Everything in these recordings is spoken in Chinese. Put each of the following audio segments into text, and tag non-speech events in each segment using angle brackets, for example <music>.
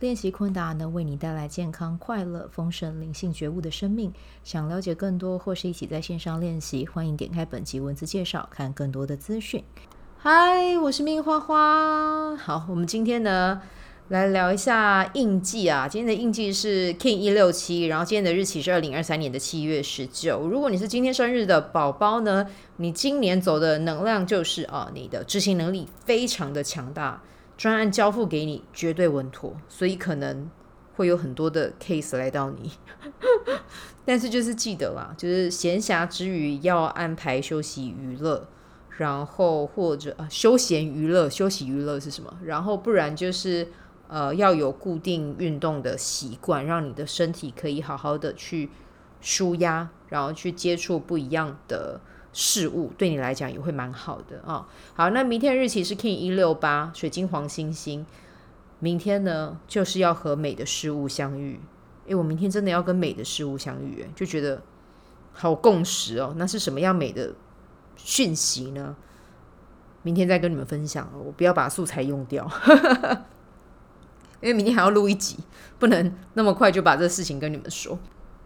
练习昆达能为你带来健康、快乐、丰盛、灵性觉悟的生命。想了解更多或是一起在线上练习，欢迎点开本集文字介绍，看更多的资讯。嗨，我是 Min 花花。好，我们今天呢来聊一下印记啊。今天的印记是 King 一六七，然后今天的日期是二零二三年的七月十九。如果你是今天生日的宝宝呢，你今年走的能量就是啊，你的执行能力非常的强大。专案交付给你，绝对稳妥，所以可能会有很多的 case 来到你，<laughs> 但是就是记得啦，就是闲暇之余要安排休息娱乐，然后或者休闲娱乐，休息娱乐是什么？然后不然就是呃要有固定运动的习惯，让你的身体可以好好的去舒压，然后去接触不一样的。事物对你来讲也会蛮好的啊、哦。好，那明天日期是 Kin 一六八，水晶黄星星。明天呢，就是要和美的事物相遇。诶，我明天真的要跟美的事物相遇，诶，就觉得好共识哦。那是什么样美的讯息呢？明天再跟你们分享。我不要把素材用掉，<laughs> 因为明天还要录一集，不能那么快就把这事情跟你们说。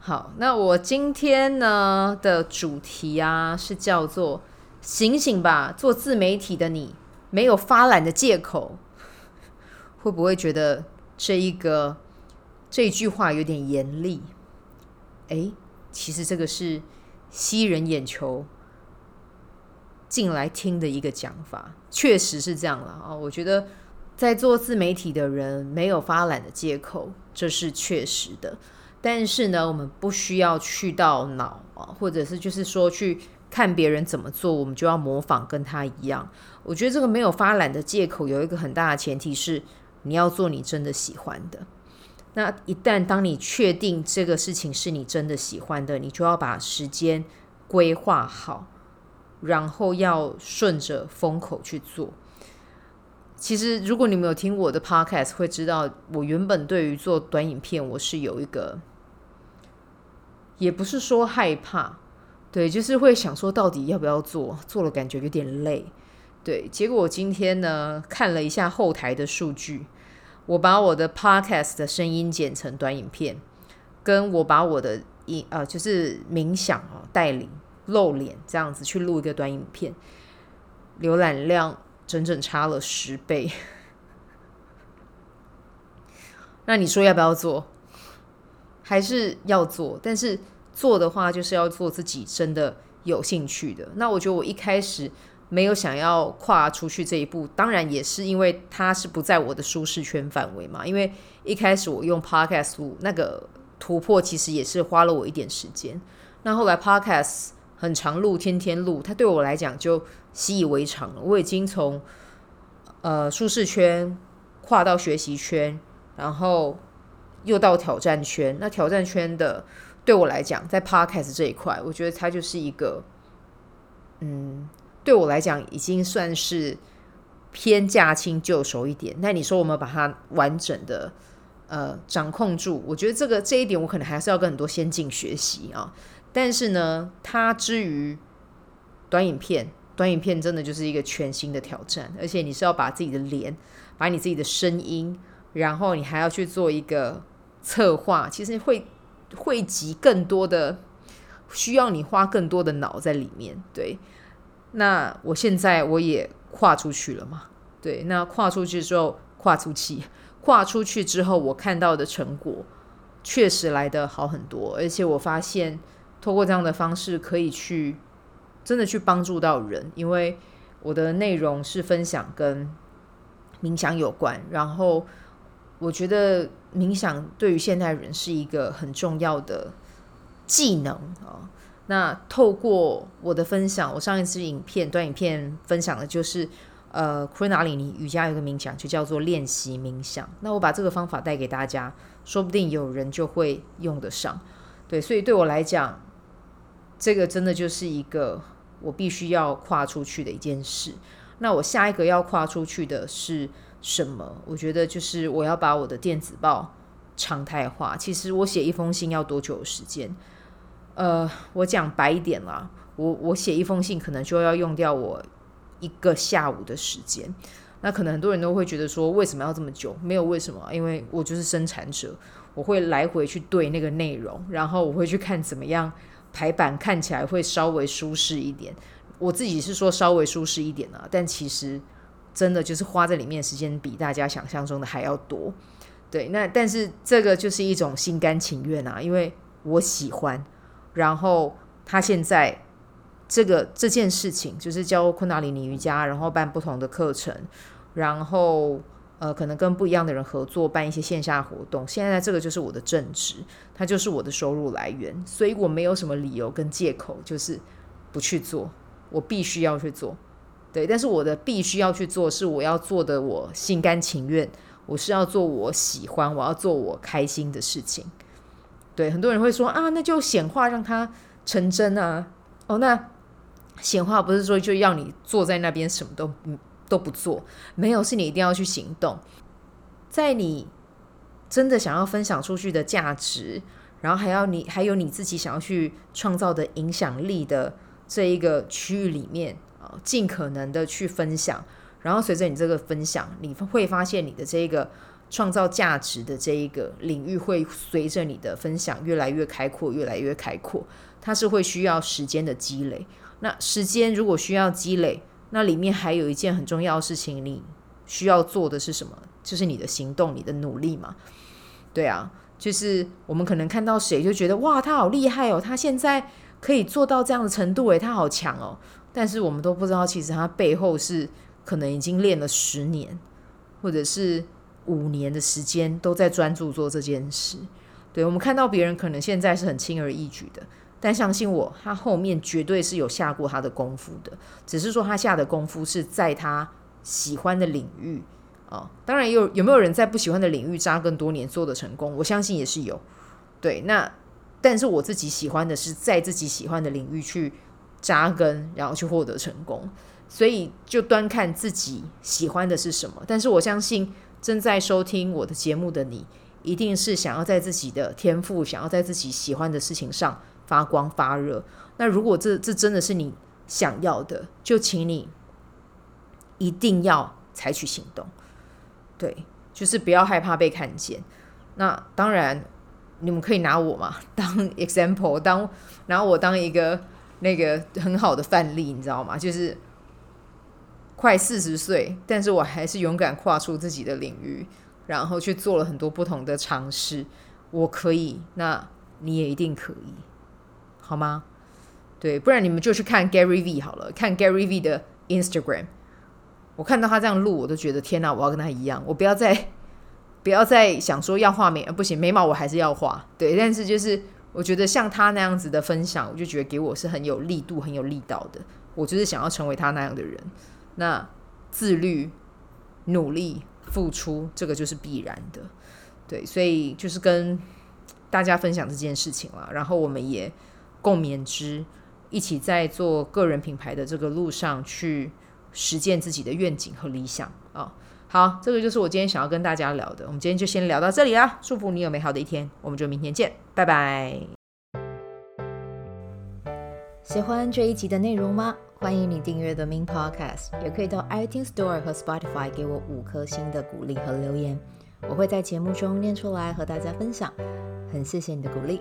好，那我今天呢的主题啊是叫做“醒醒吧，做自媒体的你没有发懒的借口”，<laughs> 会不会觉得这一个这一句话有点严厉？诶，其实这个是吸人眼球进来听的一个讲法，确实是这样了啊。我觉得在做自媒体的人没有发懒的借口，这是确实的。但是呢，我们不需要去到脑啊，或者是就是说去看别人怎么做，我们就要模仿跟他一样。我觉得这个没有发懒的借口，有一个很大的前提是你要做你真的喜欢的。那一旦当你确定这个事情是你真的喜欢的，你就要把时间规划好，然后要顺着风口去做。其实，如果你没有听我的 podcast，会知道我原本对于做短影片，我是有一个，也不是说害怕，对，就是会想说到底要不要做，做了感觉有点累，对。结果我今天呢，看了一下后台的数据，我把我的 podcast 的声音剪成短影片，跟我把我的影呃就是冥想啊带领露脸这样子去录一个短影片，浏览量。整整差了十倍，那你说要不要做？还是要做？但是做的话，就是要做自己真的有兴趣的。那我觉得我一开始没有想要跨出去这一步，当然也是因为它是不在我的舒适圈范围嘛。因为一开始我用 Podcast 录那个突破，其实也是花了我一点时间。那后来 Podcast 很常录，天天录，它对我来讲就习以为常了。我已经从呃舒适圈跨到学习圈，然后又到挑战圈。那挑战圈的对我来讲，在 Podcast 这一块，我觉得它就是一个，嗯，对我来讲已经算是偏驾轻就熟一点。那你说我们把它完整的呃掌控住，我觉得这个这一点我可能还是要跟很多先进学习啊。但是呢，它之于短影片。短影片真的就是一个全新的挑战，而且你是要把自己的脸、把你自己的声音，然后你还要去做一个策划，其实会汇集更多的，需要你花更多的脑在里面。对，那我现在我也跨出去了嘛？对，那跨出去之后，跨出去，<laughs> 跨出去之后，我看到的成果确实来得好很多，而且我发现透过这样的方式可以去。真的去帮助到人，因为我的内容是分享跟冥想有关，然后我觉得冥想对于现代人是一个很重要的技能啊。那透过我的分享，我上一次影片短影片分享的就是 <laughs> 呃，昆达里尼瑜伽有个冥想，就叫做练习冥想。那我把这个方法带给大家，说不定有人就会用得上。对，所以对我来讲。这个真的就是一个我必须要跨出去的一件事。那我下一个要跨出去的是什么？我觉得就是我要把我的电子报常态化。其实我写一封信要多久时间？呃，我讲白一点啦，我我写一封信可能就要用掉我一个下午的时间。那可能很多人都会觉得说，为什么要这么久？没有为什么，因为我就是生产者，我会来回去对那个内容，然后我会去看怎么样排版看起来会稍微舒适一点。我自己是说稍微舒适一点啊，但其实真的就是花在里面时间比大家想象中的还要多。对，那但是这个就是一种心甘情愿啊，因为我喜欢。然后他现在这个这件事情就是教昆达里尼瑜伽，然后办不同的课程，然后呃可能跟不一样的人合作办一些线下活动。现在这个就是我的正职，它就是我的收入来源，所以我没有什么理由跟借口，就是不去做。我必须要去做，对，但是我的必须要去做是我要做的，我心甘情愿，我是要做我喜欢，我要做我开心的事情。对，很多人会说啊，那就显化让它成真啊。哦，那显化不是说就要你坐在那边什么都都不做，没有，是你一定要去行动，在你真的想要分享出去的价值，然后还要你还有你自己想要去创造的影响力的。这一个区域里面啊，尽可能的去分享，然后随着你这个分享，你会发现你的这个创造价值的这一个领域会随着你的分享越来越开阔，越来越开阔。它是会需要时间的积累。那时间如果需要积累，那里面还有一件很重要的事情，你需要做的是什么？就是你的行动，你的努力嘛。对啊，就是我们可能看到谁就觉得哇，他好厉害哦，他现在。可以做到这样的程度，诶，他好强哦！但是我们都不知道，其实他背后是可能已经练了十年，或者是五年的时间，都在专注做这件事。对，我们看到别人可能现在是很轻而易举的，但相信我，他后面绝对是有下过他的功夫的。只是说他下的功夫是在他喜欢的领域啊、当然有有没有人在不喜欢的领域扎根多年做的成功？我相信也是有。对，那。但是我自己喜欢的是在自己喜欢的领域去扎根，然后去获得成功。所以就端看自己喜欢的是什么。但是我相信正在收听我的节目的你，一定是想要在自己的天赋，想要在自己喜欢的事情上发光发热。那如果这这真的是你想要的，就请你一定要采取行动。对，就是不要害怕被看见。那当然。你们可以拿我嘛 <laughs> 当 example，当拿我当一个那个很好的范例，你知道吗？就是快四十岁，但是我还是勇敢跨出自己的领域，然后去做了很多不同的尝试。我可以，那你也一定可以，好吗？对，不然你们就去看 Gary V 好了，看 Gary V 的 Instagram。我看到他这样录，我都觉得天哪，我要跟他一样，我不要再。<laughs> 不要再想说要画眉，不行，眉毛我还是要画。对，但是就是我觉得像他那样子的分享，我就觉得给我是很有力度、很有力道的。我就是想要成为他那样的人。那自律、努力、付出，这个就是必然的。对，所以就是跟大家分享这件事情了，然后我们也共勉之，一起在做个人品牌的这个路上去实践自己的愿景和理想啊。好，这个就是我今天想要跟大家聊的。我们今天就先聊到这里啦，祝福你有美好的一天，我们就明天见，拜拜。喜欢这一集的内容吗？欢迎你订阅 The Min Podcast，也可以到 iTunes Store 和 Spotify 给我五颗星的鼓励和留言，我会在节目中念出来和大家分享。很谢谢你的鼓励，